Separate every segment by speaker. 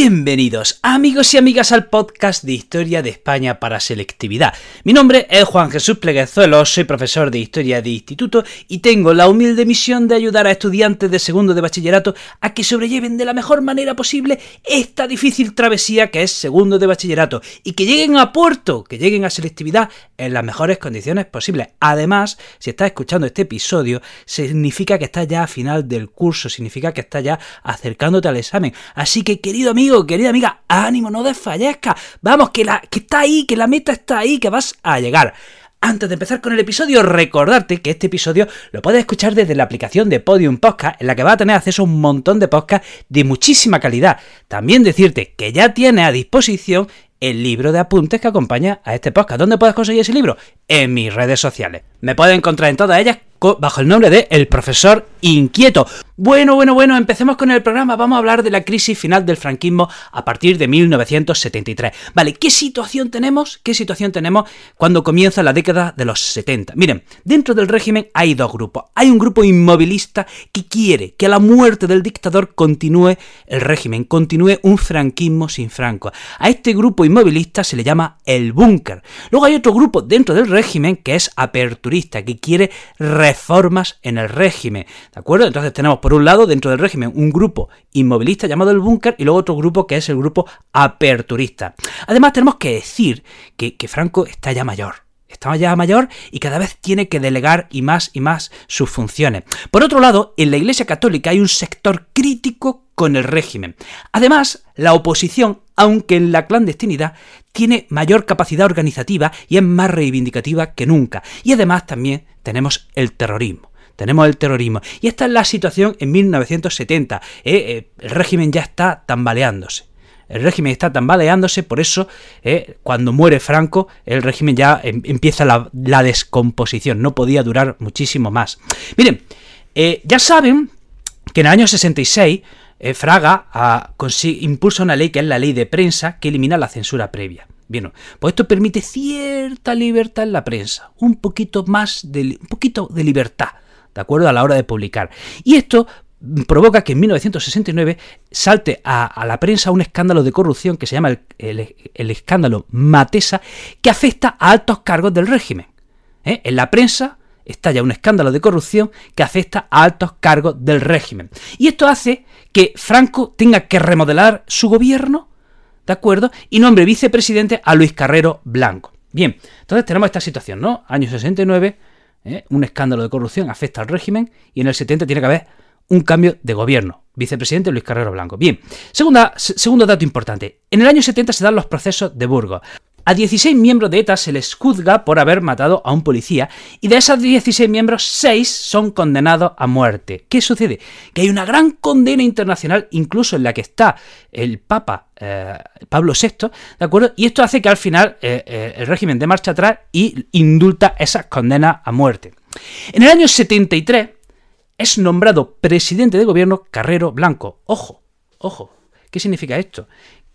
Speaker 1: Bienvenidos amigos y amigas al podcast de Historia de España para Selectividad. Mi nombre es Juan Jesús Pleguezuelo, soy profesor de Historia de Instituto y tengo la humilde misión de ayudar a estudiantes de segundo de bachillerato a que sobrelleven de la mejor manera posible esta difícil travesía que es segundo de bachillerato y que lleguen a puerto, que lleguen a selectividad en las mejores condiciones posibles. Además, si estás escuchando este episodio, significa que estás ya a final del curso, significa que estás ya acercándote al examen. Así que querido amigo, querida amiga, ánimo, no desfallezca. Vamos, que, la, que está ahí, que la meta está ahí, que vas a llegar. Antes de empezar con el episodio, recordarte que este episodio lo puedes escuchar desde la aplicación de Podium Podcast, en la que vas a tener acceso a un montón de podcasts de muchísima calidad. También decirte que ya tienes a disposición el libro de apuntes que acompaña a este podcast. ¿Dónde puedes conseguir ese libro? En mis redes sociales. Me puedes encontrar en todas ellas bajo el nombre de El Profesor Inquieto. Bueno, bueno, bueno, empecemos con el programa. Vamos a hablar de la crisis final del franquismo a partir de 1973. Vale, ¿qué situación tenemos? ¿Qué situación tenemos cuando comienza la década de los 70? Miren, dentro del régimen hay dos grupos. Hay un grupo inmovilista que quiere que a la muerte del dictador continúe el régimen, continúe un franquismo sin Franco. A este grupo inmovilista se le llama el búnker. Luego hay otro grupo dentro del régimen que es aperturista, que quiere reformas en el régimen. ¿De acuerdo? Entonces tenemos por un lado dentro del régimen un grupo inmovilista llamado el búnker y luego otro grupo que es el grupo aperturista. Además tenemos que decir que, que Franco está ya mayor está ya mayor y cada vez tiene que delegar y más y más sus funciones. Por otro lado, en la Iglesia Católica hay un sector crítico con el régimen. Además, la oposición, aunque en la clandestinidad, tiene mayor capacidad organizativa y es más reivindicativa que nunca. Y además también tenemos el terrorismo tenemos el terrorismo. Y esta es la situación en 1970. ¿eh? Eh, el régimen ya está tambaleándose. El régimen está tambaleándose, por eso ¿eh? cuando muere Franco, el régimen ya em, empieza la, descomposición. No podía durar muchísimo más. Miren, ya saben que en el año 66 Fraga ah, impulsa una ley que es la ley de prensa que elimina la censura previa. Bien, pues esto permite cierta libertad en la prensa, un poquito más de, un poquito de libertad. ¿De acuerdo? A la hora de publicar. Y esto provoca que en 1969 salte a, la prensa un escándalo de corrupción que se llama el, escándalo Matesa, que afecta a altos cargos del régimen. ¿eh? En la prensa estalla un escándalo de corrupción que afecta a altos cargos del régimen. Y esto hace que Franco tenga que remodelar su gobierno, ¿de acuerdo? Y nombre vicepresidente a Luis Carrero Blanco. Bien, entonces tenemos esta situación, ¿no? Año 69, ¿eh? un escándalo de corrupción afecta al régimen y en el 70 tiene que haber un cambio de gobierno. Vicepresidente Luis Carrero Blanco. Bien, segundo dato importante. En el año 70 se dan los procesos de Burgos. A 16 miembros de ETA se les juzga por haber matado a un policía y de esos 16 miembros, 6 son condenados a muerte. ¿Qué sucede? Que hay una gran condena internacional, incluso en la que está el Papa eh, Pablo VI, ¿de acuerdo? Y esto hace que al final eh, eh, el régimen de marcha atrás y indulta esas condenas a muerte. En el año 73 es nombrado presidente de gobierno Carrero Blanco. Ojo, ojo, ¿qué significa esto?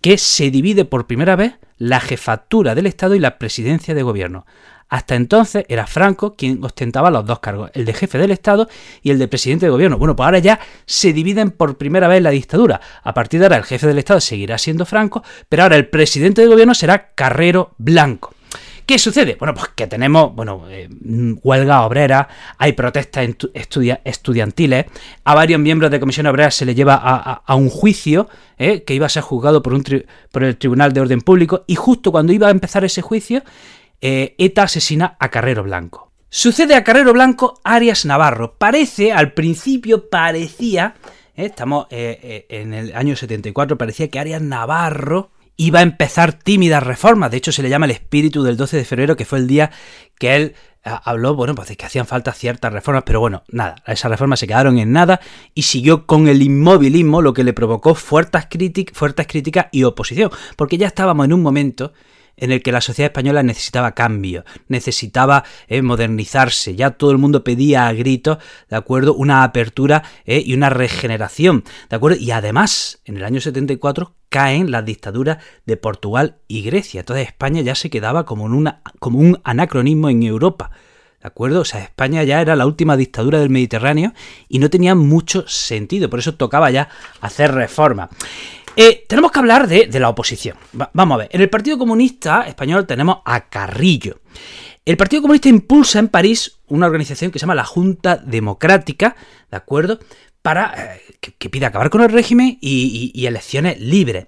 Speaker 1: Que se divide por primera vez la jefatura del Estado y la presidencia de gobierno. Hasta entonces era Franco quien ostentaba los dos cargos, el de jefe del Estado y el de presidente de gobierno. Bueno, pues ahora ya se dividen por primera vez la dictadura. A partir de ahora el jefe del Estado seguirá siendo Franco, pero ahora el presidente de gobierno será Carrero Blanco. ¿Qué sucede? Bueno, pues que tenemos, bueno, eh, huelga obrera, hay protestas estudiantiles, a varios miembros de Comisión Obrera se les lleva a, un juicio eh, que iba a ser juzgado por, el Tribunal de Orden Público y justo cuando iba a empezar ese juicio, eh, ETA asesina a Carrero Blanco. Sucede a Carrero Blanco Arias Navarro. Parece, al principio parecía, estamos en el año 74, parecía que Arias Navarro iba a empezar tímidas reformas. De hecho, se le llama el espíritu del 12 de febrero, que fue el día que él eh, habló, bueno, pues de que hacían falta ciertas reformas, pero bueno, nada, esas reformas se quedaron en nada y siguió con el inmovilismo, lo que le provocó fuertes, críticas, fuertes críticas y oposición, porque ya estábamos en un momento en el que la sociedad española necesitaba cambio, necesitaba eh, modernizarse, ya todo el mundo pedía a gritos, ¿de acuerdo?, una apertura eh, y una regeneración, ¿de acuerdo? Y además, en el año 74 caen las dictaduras de Portugal y Grecia, entonces España ya se quedaba como, una, como un anacronismo en Europa. ¿De acuerdo? O sea, España ya era la última dictadura del Mediterráneo y no tenía mucho sentido, por eso tocaba ya hacer reformas. Eh, tenemos que hablar de, la oposición. vamos a ver, en el Partido Comunista Español tenemos a Carrillo. El Partido Comunista impulsa en París una organización que se llama la Junta Democrática, ¿de acuerdo? Para eh, que, pide acabar con el régimen y elecciones libres.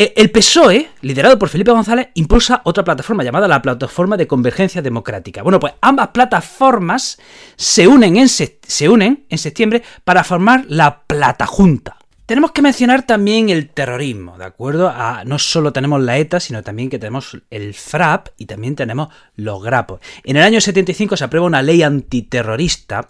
Speaker 1: Eh, el PSOE, liderado por Felipe González, impulsa otra plataforma llamada la Plataforma de Convergencia Democrática. Bueno, pues ambas plataformas se unen en septiembre para formar la Plata Junta. Tenemos que mencionar también el terrorismo, ¿de acuerdo? No solo tenemos la ETA, sino también que tenemos el FRAP y también tenemos los grapos. En el año 75 se aprueba una ley antiterrorista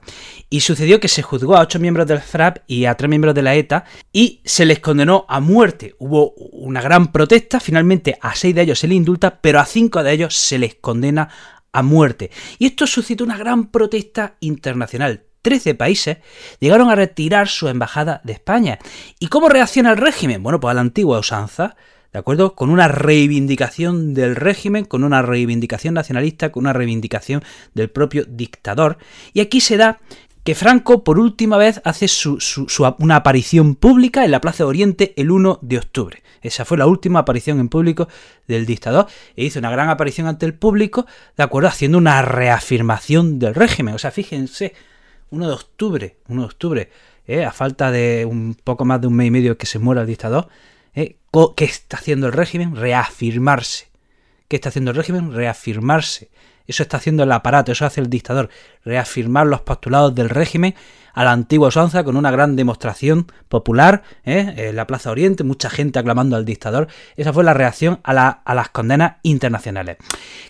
Speaker 1: y sucedió que se juzgó a ocho miembros del FRAP y a tres miembros de la ETA y se les condenó a muerte. Hubo una gran protesta, finalmente a seis de ellos se les indulta, pero a cinco de ellos se les condena a muerte. Y esto suscitó una gran protesta internacional 13 países llegaron a retirar su embajada de España. ¿Y cómo reacciona el régimen? Bueno, pues a la antigua usanza, ¿de acuerdo? Con una reivindicación del régimen, con una reivindicación nacionalista, con una reivindicación del propio dictador. Y aquí se da que Franco por última vez hace su, una aparición pública en la Plaza de Oriente el 1 de octubre. Esa fue la última aparición en público del dictador e hizo una gran aparición ante el público, ¿de acuerdo? Haciendo una reafirmación del régimen. O sea, fíjense 1 de octubre, 1 de octubre, ¿eh? a falta de un poco más de un mes y medio que se muera el dictador, ¿eh? ¿qué está haciendo el régimen? Reafirmarse. ¿Qué está haciendo el régimen? Reafirmarse. Eso está haciendo el aparato, eso hace el dictador, reafirmar los postulados del régimen a la antigua usanza con una gran demostración popular ¿eh? en la Plaza Oriente, mucha gente aclamando al dictador. Esa fue la reacción a, a las condenas internacionales.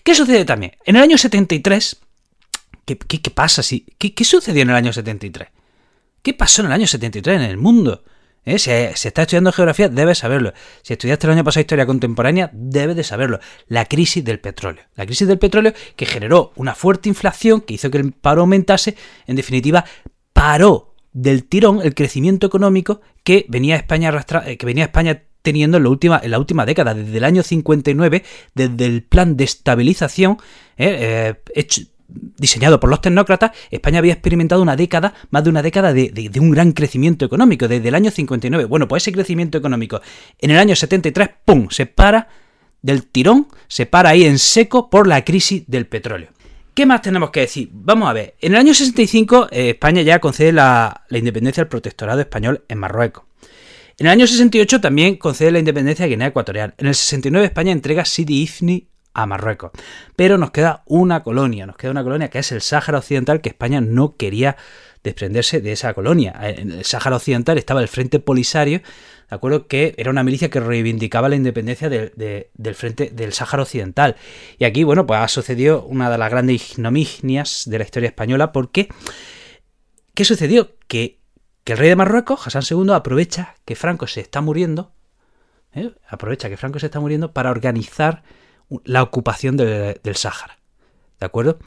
Speaker 1: ¿Qué sucede también? En el año 73, ¿Qué, pasa? Si, ¿qué, sucedió en el año 73? ¿Qué pasó en el año 73 en el mundo? ¿Eh? Si, si, estás estudiando geografía, debes saberlo. Si estudiaste el año pasado historia contemporánea, debes de saberlo. La crisis del petróleo. La crisis del petróleo que generó una fuerte inflación que hizo que el paro aumentase. En definitiva, paró del tirón el crecimiento económico que venía España eh, que venía España teniendo en la última, en la última década, desde el año 59, desde el plan de estabilización eh, hecho, diseñado por los tecnócratas, España había experimentado una década, más de una década de, un gran crecimiento económico, desde el año 59. Bueno, pues ese crecimiento económico en el año 73, ¡pum!, se para del tirón, se para ahí en seco por la crisis del petróleo. ¿Qué más tenemos que decir? Vamos a ver, en el año 65 eh, España ya concede la, independencia al protectorado español en Marruecos. En el año 68 también concede la independencia a Guinea Ecuatorial. En el 69 España entrega Sidi Ifni a Marruecos. Pero nos queda una colonia, nos queda una colonia que es el Sáhara Occidental, que España no quería desprenderse de esa colonia. En el Sáhara Occidental estaba el Frente Polisario, ¿de acuerdo? Que era una milicia que reivindicaba la independencia del Frente del Sáhara Occidental. Y aquí, bueno, pues ha sucedido una de las grandes ignominias de la historia española, porque ¿qué sucedió? Que, el rey de Marruecos, Hassan II, aprovecha que Franco se está muriendo, ¿eh? aprovecha que Franco se está muriendo para organizar la ocupación del Sáhara. ¿De acuerdo?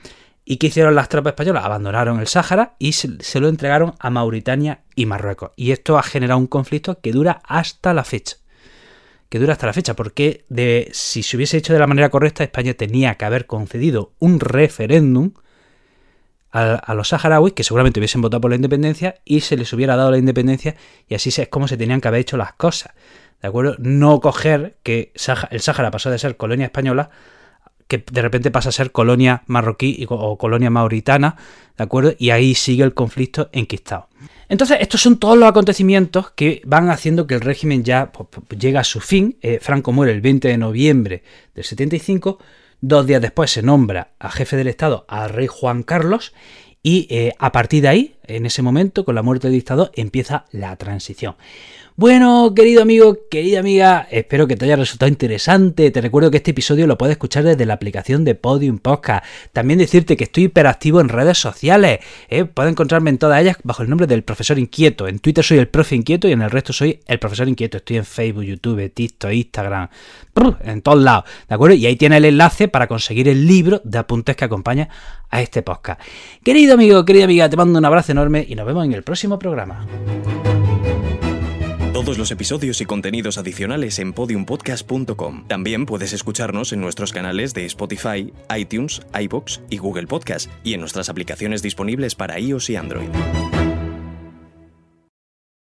Speaker 1: ¿Y qué hicieron las tropas españolas? Abandonaron el Sáhara y se, lo entregaron a Mauritania y Marruecos. Y esto ha generado un conflicto que dura hasta la fecha. Que dura hasta la fecha, porque si se hubiese hecho de la manera correcta, España tenía que haber concedido un referéndum a, a, los saharauis que seguramente hubiesen votado por la independencia y se les hubiera dado la independencia y así es como se tenían que haber hecho las cosas. ¿De acuerdo? No coger que el Sáhara pasó de ser colonia española que de repente pasa a ser colonia marroquí o colonia mauritana, ¿de acuerdo? Y ahí sigue el conflicto enquistado. Entonces, estos son todos los acontecimientos que van haciendo que el régimen ya pues, pues, llega a su fin. Eh, Franco muere el 20 de noviembre del 75. Dos días después se nombra a jefe del Estado al rey Juan Carlos y eh, a partir de ahí en ese momento, con la muerte del dictador, empieza la transición. Bueno, querido amigo, querida amiga, espero que te haya resultado interesante. Te recuerdo que este episodio lo puedes escuchar desde la aplicación de Podium Podcast. También decirte que estoy hiperactivo en redes sociales. ¿eh? Puedes encontrarme en todas ellas bajo el nombre del profesor inquieto. En Twitter soy el profe inquieto y en el resto soy el profesor inquieto. Estoy en Facebook, YouTube, TikTok, Instagram, en todos lados. ¿De acuerdo? Y ahí tienes el enlace para conseguir el libro de apuntes que acompaña a este podcast. Querido amigo, querida amiga, te mando un abrazo enorme y nos vemos en el próximo programa.
Speaker 2: Todos los episodios y contenidos adicionales en podiumpodcast.com. También puedes escucharnos en nuestros canales de Spotify, iTunes, iBox y Google Podcast y en nuestras aplicaciones disponibles para iOS y Android.